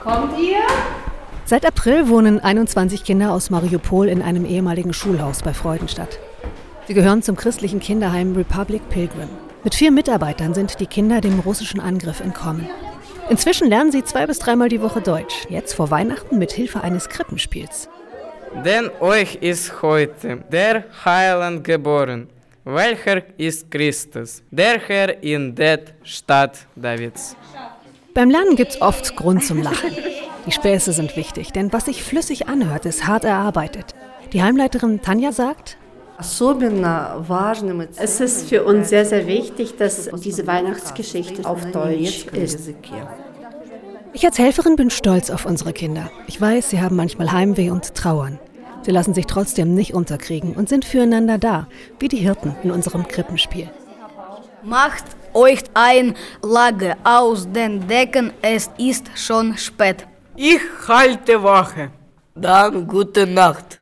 Kommt ihr? Seit April wohnen 21 Kinder aus Mariupol in einem ehemaligen Schulhaus bei Freudenstadt. Sie gehören zum christlichen Kinderheim Republic Pilgrim. Mit vier Mitarbeitern sind die Kinder dem russischen Angriff entkommen. Inzwischen lernen sie zwei bis dreimal die Woche Deutsch, jetzt vor Weihnachten mit Hilfe eines Krippenspiels. Denn euch ist heute der Heiland geboren, welcher ist Christus, der Herr in der Stadt Davids. Beim Lernen gibt's oft Grund zum Lachen. Die Späße sind wichtig, denn was sich flüssig anhört, ist hart erarbeitet. Die Heimleiterin Tanja sagt, es ist für uns sehr, sehr wichtig, dass diese Weihnachtsgeschichte auf Deutsch ist. ich als Helferin bin stolz auf unsere Kinder. Ich weiß, sie haben manchmal Heimweh und trauern. Sie lassen sich trotzdem nicht unterkriegen und sind füreinander da, wie die Hirten in unserem Krippenspiel. Macht euch ein Lager aus den Decken, es ist schon spät. Ich halte Wache. Dann gute Nacht.